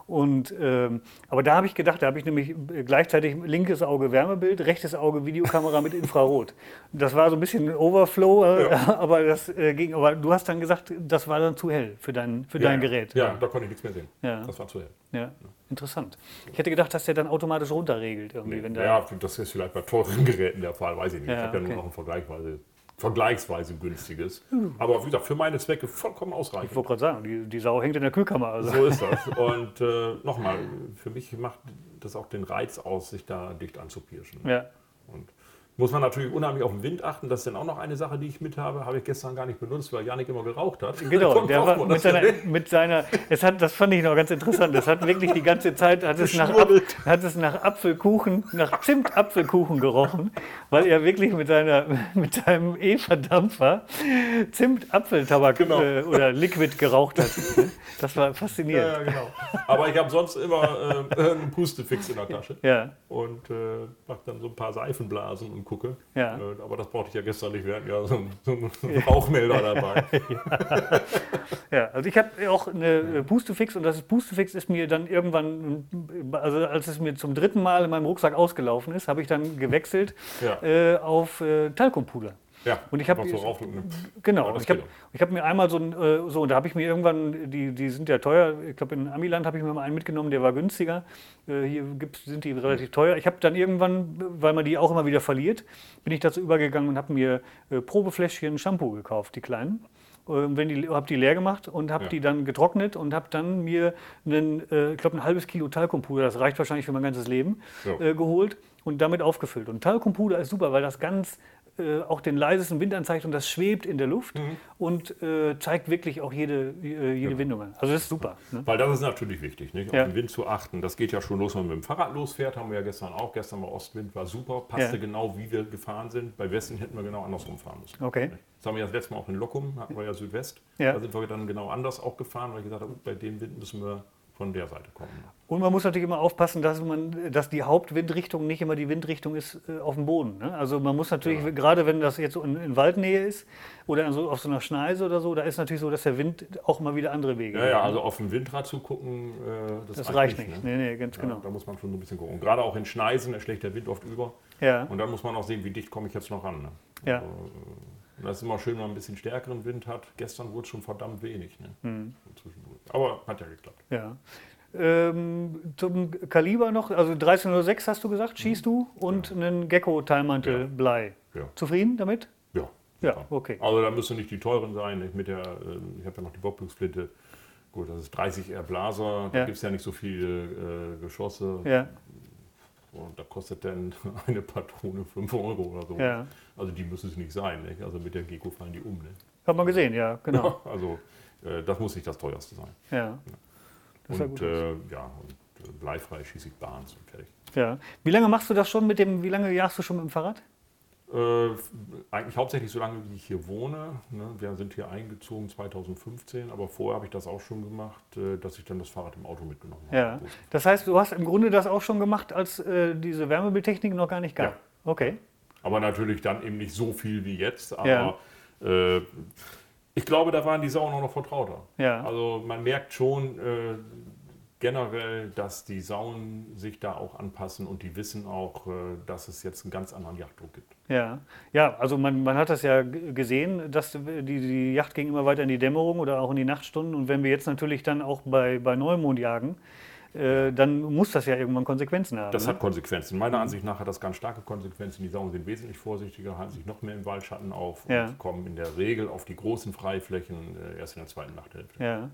Und, ähm, aber da habe ich gedacht, da habe ich nämlich gleichzeitig linkes Auge Wärmebild, rechtes Auge Videokamera mit Infrarot. Das war so ein bisschen ein Overflow, äh, aber das äh, ging. Aber du hast dann gesagt, das war dann zu hell für dein, für dein ja, Gerät. Ja, da konnte ich nichts mehr sehen. Ja. Das war zu hell. Ja, interessant. Ich hätte gedacht, dass der dann automatisch runterregelt irgendwie, wenn der. Ja, das ist vielleicht bei teuren Geräten der Fall, weiß ich nicht. Ja, ich habe ja okay. nur noch ein vergleichsweise, vergleichsweise günstiges. Aber wie gesagt, für meine Zwecke vollkommen ausreichend. Ich wollte gerade sagen, die, die Sau hängt in der Kühlkammer. Also. So ist das. Und äh, nochmal, für mich macht das auch den Reiz aus, sich da dicht anzupirschen. Ja, Und muss man natürlich unheimlich auf den Wind achten. Das ist dann auch noch eine Sache, die ich mit habe. Habe ich gestern gar nicht benutzt, weil Janik immer geraucht hat. genau. Der war mit seiner, mit seiner es hat, das fand ich noch ganz interessant. Das hat wirklich die ganze Zeit, hat es nach, hat es nach Apfelkuchen, nach Zimt-Apfelkuchen gerochen, weil er wirklich mit, seiner, mit seinem E-Verdampfer Zimt-Apfeltabak Genau. äh, oder Liquid geraucht hat. Das war faszinierend. Ja, genau. Aber ich habe sonst immer äh, einen Pustefix in der Tasche Ja, und äh, mache dann so ein paar Seifenblasen und gucke. Ja. Äh, aber das brauchte ich ja gestern nicht. Wir hatten ja so einen, so einen Rauchmelder dabei. Ja, also ich habe auch eine Pustefix und das Pustefix ist mir dann irgendwann, also als es mir zum dritten Mal in meinem Rucksack ausgelaufen ist, habe ich dann gewechselt Ja. äh, auf äh, Talkumpuder. Ja, Und ich hab- einfach so. Genau, Ja, ich habe hab mir einmal so ein, äh, so, und da habe ich mir irgendwann, die, die sind ja teuer, ich glaube in Amiland habe ich mir mal einen mitgenommen, der war günstiger. Äh, hier sind die relativ teuer. Ich habe dann irgendwann, weil man die auch immer wieder verliert, bin ich dazu übergegangen und habe mir äh, Probefläschchen Shampoo gekauft, die kleinen. wenn die, habe die leer gemacht und habe Ja. die dann getrocknet und habe dann mir einen, ich glaube ein halbes Kilo Talkumpuder, das reicht wahrscheinlich für mein ganzes Leben, äh, geholt und damit aufgefüllt. Und Talkumpuder ist super, weil das ganz äh, auch den leisesten Wind anzeigt und das schwebt in der Luft Mhm. und äh, zeigt wirklich auch jede, äh, jede Windung an. Also das ist super. Ne? Weil das ist natürlich wichtig, nicht? auf Ja. den Wind zu achten. Das geht ja schon los, wenn man mit dem Fahrrad losfährt. Haben wir ja gestern auch. Gestern war Ostwind, war super, passte Ja. genau, wie wir gefahren sind. Bei Westen hätten wir genau andersrum fahren müssen. Okay. Das haben wir ja das letzte Mal auch in Lockum, hatten wir ja Südwest. Ja. Da sind wir dann genau anders auch gefahren, weil ich gesagt habe, bei dem Wind müssen wir von der Seite kommen. Und man muss natürlich immer aufpassen, dass, man, dass die Hauptwindrichtung nicht immer die Windrichtung ist äh, auf dem Boden. Ne? Also man muss natürlich, Genau. gerade wenn das jetzt in, in Waldnähe ist oder so, auf so einer Schneise oder so, da ist natürlich so, dass der Wind auch immer wieder andere Wege Ja, ja, geht. also auf dem Windrad zu gucken, äh, das, das reicht nicht. Ne? Nee, nee, ganz Ja, genau. Da muss man schon so ein bisschen gucken. Und gerade auch in Schneisen, da schlägt der Wind oft über. Ja, Und dann muss man auch sehen, wie dicht komme ich jetzt noch ran. Ne? ja. Also, äh, das ist immer schön, wenn man ein bisschen stärkeren Wind hat. Gestern wurde es schon verdammt wenig. Ne? Hm. Zwischendurch. Aber hat ja geklappt. ja. Ähm, zum Kaliber noch, also 1306 hast du gesagt, schießt du und einen Gecko-Teilmantel Mhm. Ja. Blei. Ja. Zufrieden damit? Ja. Ja, okay. Also da müssen nicht die teuren sein. Mit der, äh, ich habe ja noch die Bockblicksflinte. Gut, das ist 30 R Blaser. Da Ja. gibt es ja nicht so viele äh, Geschosse. Ja, Und da kostet dann eine Patrone 5 Euro oder so. ja. Also die müssen es nicht sein. Nicht? Also mit der Gecko fallen die um. Nicht? Hat man gesehen, ja, genau. Also äh, das muss nicht das teuerste sein. Ja. Das Und äh, ja, und äh, bleifrei schieße ich Bahns und fertig. Ja. Wie lange machst du das schon mit dem, wie lange jagst du schon mit dem Fahrrad? Äh, eigentlich hauptsächlich so lange, wie ich hier wohne. Ne? Wir sind hier eingezogen 2015, aber vorher habe ich das auch schon gemacht, äh, dass ich dann das Fahrrad im Auto mitgenommen habe. Ja. Das heißt, du hast im Grunde das auch schon gemacht, als äh, diese Wärmebildtechnik noch gar nicht gab. Ja. Okay. Aber natürlich dann eben nicht so viel wie jetzt. Aber Ja. äh, ich glaube, da waren die Sauen auch noch vertrauter. Ja. Also man merkt schon äh, generell, dass die Sauen sich da auch anpassen und die wissen auch, äh, dass es jetzt einen ganz anderen Jagddruck gibt. Ja, ja also man, man hat das ja gesehen, dass die, die Yacht ging immer weiter in die Dämmerung oder auch in die Nachtstunden. Und wenn wir jetzt natürlich dann auch bei, bei Neumond jagen, äh, dann muss das ja irgendwann Konsequenzen haben. Das ne? hat Konsequenzen. Meiner Ansicht nach hat das ganz starke Konsequenzen. Die Sauen sind wesentlich vorsichtiger, halten sich noch mehr im Waldschatten auf und Ja. kommen in der Regel auf die großen Freiflächen äh, erst in der zweiten Nachthälfte. Ja,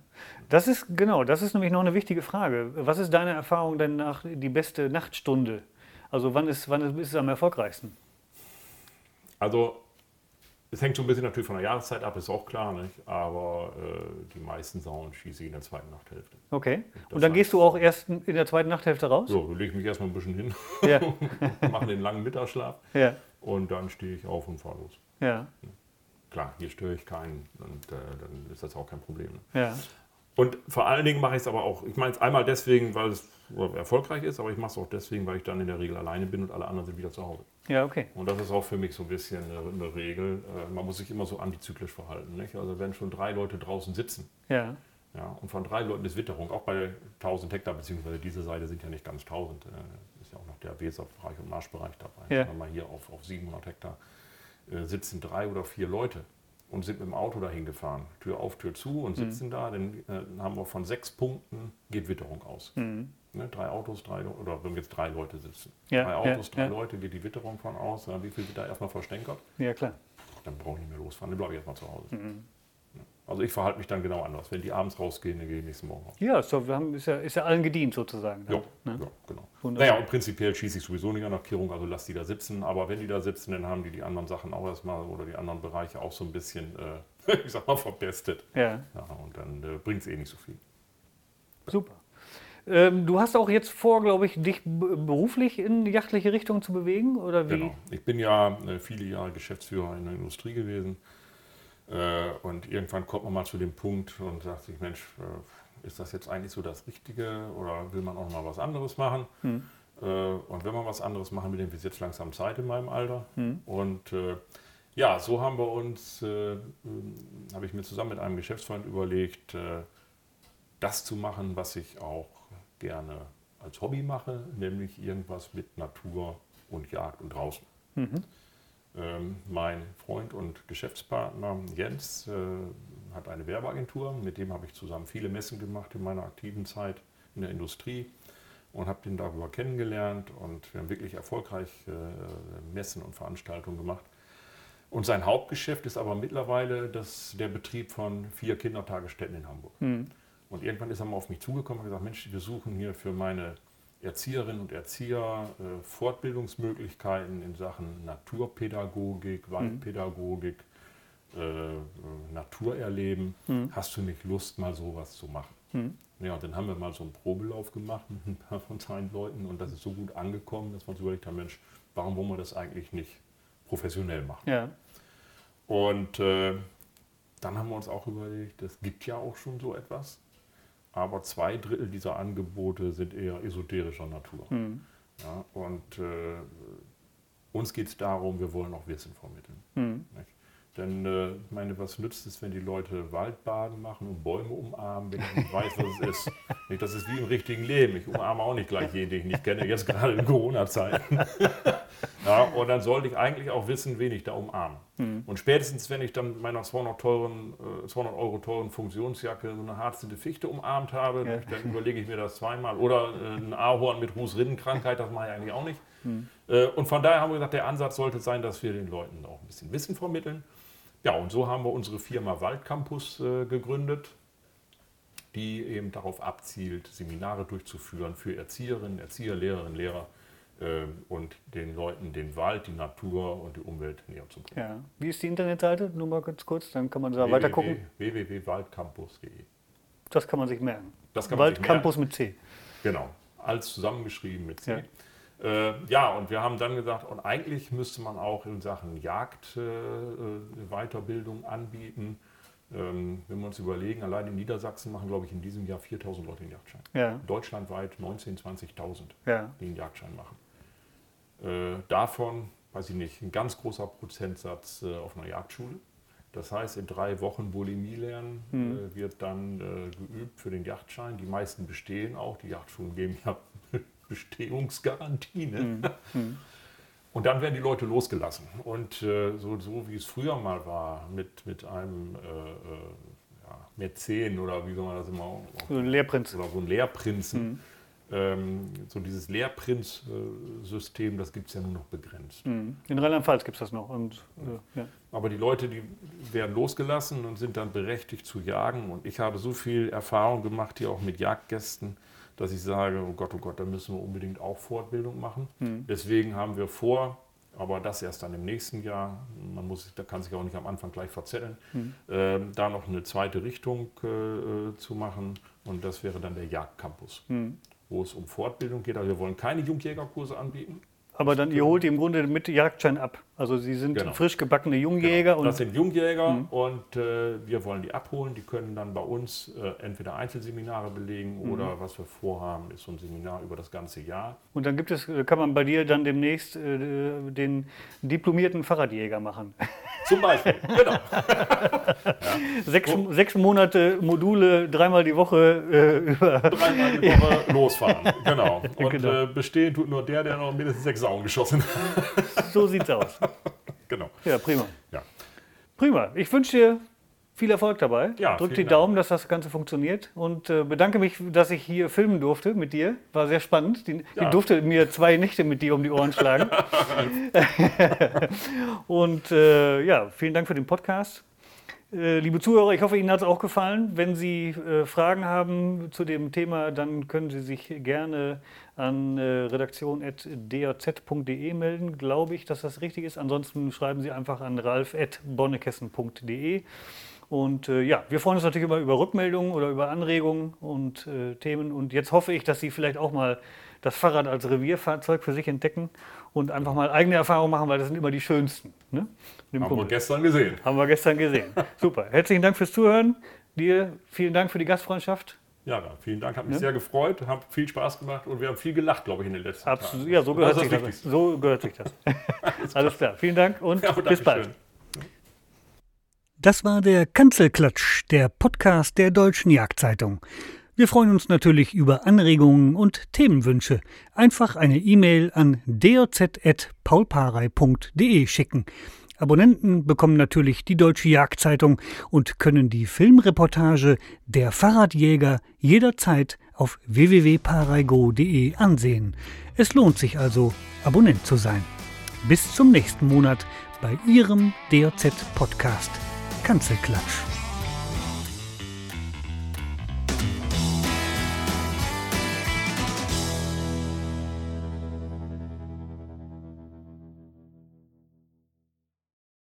das ist genau, das ist nämlich noch eine wichtige Frage. Was ist deine Erfahrung denn nach die beste Nachtstunde? Also wann ist, wann ist es am erfolgreichsten? Also es hängt so ein bisschen natürlich von der Jahreszeit ab, ist auch klar, nicht? aber äh, die meisten Sauen schieße ich in der zweiten Nachthälfte. Okay. Das Und dann heißt- gehst du auch erst in der zweiten Nachthälfte raus? So, lege ich mich erstmal ein bisschen hin, Ja, mache den langen Mittagsschlaf ja, und dann stehe ich auf und fahre los. ja, Klar, hier störe ich keinen und äh, dann ist das auch kein Problem. Ne? ja, Und vor allen Dingen mache ich es aber auch, ich meine es einmal deswegen, weil es erfolgreich ist, aber ich mache es auch deswegen, weil ich dann in der Regel alleine bin und alle anderen sind wieder zu Hause. ja, okay. Und das ist auch für mich so ein bisschen eine, eine Regel. Äh, Man muss sich immer so antizyklisch verhalten. Nicht? Also wenn schon drei Leute draußen sitzen Ja, ja, und von drei Leuten ist Witterung, auch bei 1000 Hektar, beziehungsweise diese Seite sind ja nicht ganz 1000, äh, ist ja auch noch der Weserbereich und Marschbereich dabei. Ja. Wenn man hier auf, auf 700 Hektar äh, sitzen drei oder vier Leute und sind mit dem Auto dahin gefahren, Tür auf, Tür zu Mhm. und sitzen da, dann äh, haben wir von sechs Punkten geht Witterung aus. Mhm. Ne, drei Autos, drei Le- oder wenn jetzt drei Leute sitzen. Ja, drei ja, Autos, drei ja. Leute, geht die Witterung von aus. Ja, wie viel wird da erstmal verstänkert? ja, klar. Dann brauche ich nicht mehr losfahren, dann bleibe ich erstmal zu Hause. Mhm. Also ich verhalte mich dann genau anders. Wenn die abends rausgehen, dann gehe ich nächsten Morgen raus. Ja, doch, wir haben, ist, ja, ist ja allen gedient sozusagen. Ja, ne? ja, genau. Wunderbar. Naja, und prinzipiell schieße ich sowieso nicht an der Kehrung, also lass die da sitzen. Aber wenn die da sitzen, dann haben die die anderen Sachen auch erstmal oder die anderen Bereiche auch so ein bisschen, äh, ich sag mal, verbestet. Ja, Ja, und dann äh, bringt es eh nicht so viel. super. Ähm, du hast auch jetzt vor, glaube ich, dich beruflich in jachtliche Richtung zu bewegen, oder wie? Genau. Ich bin ja äh, viele Jahre Geschäftsführer in der Industrie gewesen. Äh, und irgendwann kommt man mal zu dem Punkt und sagt sich, Mensch, äh, ist das jetzt eigentlich so das Richtige oder will man auch mal was anderes machen? Hm. Äh, und wenn man was anderes machen will, dann wird es jetzt langsam Zeit in meinem Alter. Hm. Und ja, so haben wir uns, äh, ähm, habe ich mir zusammen mit einem Geschäftsfreund überlegt, das zu machen, was ich auch gerne als Hobby mache, nämlich irgendwas mit Natur und Jagd und draußen. Mhm. Ähm, mein Freund und Geschäftspartner Jens äh, hat eine Werbeagentur, mit dem habe ich zusammen viele Messen gemacht in meiner aktiven Zeit in der Industrie und habe den darüber kennengelernt und wir haben wirklich erfolgreich äh, Messen und Veranstaltungen gemacht. Und sein Hauptgeschäft ist aber mittlerweile das, der Betrieb von vier Kindertagesstätten in Hamburg. Mhm. Und irgendwann ist er mal auf mich zugekommen und gesagt, Mensch, wir suchen hier für meine Erzieherinnen und Erzieher äh, Fortbildungsmöglichkeiten in Sachen Naturpädagogik, mhm. Waldpädagogik, äh, Naturerleben. Mhm. Hast du nicht Lust, mal sowas zu machen? Mhm. Ja, und dann haben wir mal so einen Probelauf gemacht mit ein paar von seinen Leuten und das ist so gut angekommen, dass man sich überlegt hat, Mensch, warum wollen wir das eigentlich nicht professionell machen? Ja. Und äh, dann haben wir uns auch überlegt, es gibt ja auch schon so etwas, aber zwei Drittel dieser Angebote sind eher esoterischer Natur. Mhm. Ja, und äh, uns geht es darum, wir wollen auch Wissen vermitteln. Mhm. Denn äh, ich meine, was nützt es, wenn die Leute Waldbaden machen und Bäume umarmen, wenn ich nicht weiß, was es ist? Nicht, das ist wie im richtigen Leben. Ich umarme auch nicht gleich jeden, den ich nicht kenne, jetzt gerade in Corona-Zeiten. ja, und dann sollte ich eigentlich auch wissen, wen ich da umarme. Mhm. Und spätestens, wenn ich dann meiner 200, teuren, äh, 200 Euro teuren Funktionsjacke so eine harzende Fichte umarmt habe, ja. dann überlege ich mir das zweimal. Oder äh, ein Ahorn mit Rußrinnenkrankheit, das mache ich eigentlich auch nicht. Mhm. Und von daher haben wir gesagt, der Ansatz sollte sein, dass wir den Leuten auch ein bisschen Wissen vermitteln. Ja, und so haben wir unsere Firma Waldcampus äh, gegründet, die eben darauf abzielt, Seminare durchzuführen für Erzieherinnen, Erzieher, Lehrerinnen, Lehrer äh, und den Leuten den Wald, die Natur und die Umwelt näher zu bringen. Ja. Wie ist die Internetseite? Nur mal ganz kurz, dann kann man da weiter gucken. www.waldcampus.de. Das kann man sich merken. Das kann Waldcampus mit C. Genau, alles zusammengeschrieben mit C. Ja. Äh, ja, und wir haben dann gesagt, und eigentlich müsste man auch in Sachen Jagd äh, äh, Weiterbildung anbieten. Ähm, wenn wir uns überlegen, allein in Niedersachsen machen, glaube ich, in diesem Jahr 4000 Leute den Jagdschein. Ja. Deutschlandweit 19.000, 20.000, ja. die den Jagdschein machen. Äh, davon, weiß ich nicht, ein ganz großer Prozentsatz äh, auf einer Jagdschule. Das heißt, in drei Wochen Bulimie lernen mhm. wird dann geübt für den Yachtschein. Die meisten bestehen auch. Die Yachtschulen geben ja Bestehungsgarantie. Ne? Mhm. Und dann werden die Leute losgelassen. Und äh, so, so wie es früher mal war, mit, mit einem äh, äh ja, Mäzen oder wie soll man das immer auch, So ein Lehrprinz. Oder so ein Lehrprinzen. Mhm. Ähm, so dieses Lehrprinz-System, das gibt es ja nur noch begrenzt. Mhm. In Rheinland-Pfalz gibt es das noch. Und, äh, ja. Aber die Leute, die werden losgelassen und sind dann berechtigt zu jagen. Und ich habe so viel Erfahrung gemacht, hier auch mit Jagdgästen, dass ich sage, oh Gott, oh Gott, da müssen wir unbedingt auch Fortbildung machen. Mhm. Deswegen haben wir vor, aber das erst dann im nächsten Jahr, man muss, da kann sich auch nicht am Anfang gleich verzetteln, mhm. äh, da noch eine zweite Richtung äh, zu machen und das wäre dann der Jagdcampus, mhm. wo es um Fortbildung geht. Also wir wollen keine Jungjägerkurse anbieten, aber dann, ihr holt die im Grunde mit Jagdschein ab. Also sie sind genau. frisch gebackene Jungjäger. Genau. Das sind Jungjäger mhm. und äh, wir wollen die abholen. Die können dann bei uns äh, entweder Einzelseminare belegen mhm. oder was wir vorhaben, ist so ein Seminar über das ganze Jahr. Und dann gibt es, äh, kann man bei dir dann demnächst äh, den diplomierten Fahrradjäger machen. Zum Beispiel, genau. ja. sechs, oh. sechs Monate Module, dreimal die Woche äh, über. Dreimal die Woche losfahren, genau. Und genau. Äh, bestehen tut nur der, der noch mindestens sechs Sauen geschossen hat. So sieht's aus. Genau. Ja, prima. Ja. Prima. Ich wünsche dir viel Erfolg dabei. Ja, Drück die Dank. Daumen, dass das Ganze funktioniert und äh, bedanke mich, dass ich hier filmen durfte mit dir. War sehr spannend. Die, ja. Ich durfte mir zwei Nächte mit dir um die Ohren schlagen. und äh, ja, vielen Dank für den Podcast. Äh, liebe Zuhörer, ich hoffe, Ihnen hat es auch gefallen. Wenn Sie äh, Fragen haben zu dem Thema, dann können Sie sich gerne an äh, redaktion.daz.de melden. Glaube ich, dass das richtig ist. Ansonsten schreiben Sie einfach an ralf.bonnekessen.de. Und äh, ja, wir freuen uns natürlich immer über Rückmeldungen oder über Anregungen und äh, Themen. Und jetzt hoffe ich, dass Sie vielleicht auch mal das Fahrrad als Revierfahrzeug für sich entdecken und einfach mal eigene Erfahrungen machen, weil das sind immer die schönsten. Ne? Haben Kumpel. wir gestern gesehen. Haben wir gestern gesehen. Super. Herzlichen Dank fürs Zuhören. Dir vielen Dank für die Gastfreundschaft. Ja, vielen Dank. Hat mich ja. sehr gefreut, hat viel Spaß gemacht und wir haben viel gelacht, glaube ich, in den letzten Absolut. Tagen. Ja, so gehört, sich das. so gehört sich das. Alles klar. Vielen Dank und ja, bis bald. Schön. Das war der Kanzelklatsch, der Podcast der Deutschen Jagdzeitung. Wir freuen uns natürlich über Anregungen und Themenwünsche. Einfach eine E-Mail an doz.paulparei.de schicken. Abonnenten bekommen natürlich die Deutsche Jagdzeitung und können die Filmreportage Der Fahrradjäger jederzeit auf www.pareigo.de ansehen. Es lohnt sich also, Abonnent zu sein. Bis zum nächsten Monat bei Ihrem DOZ-Podcast Kanzelklatsch.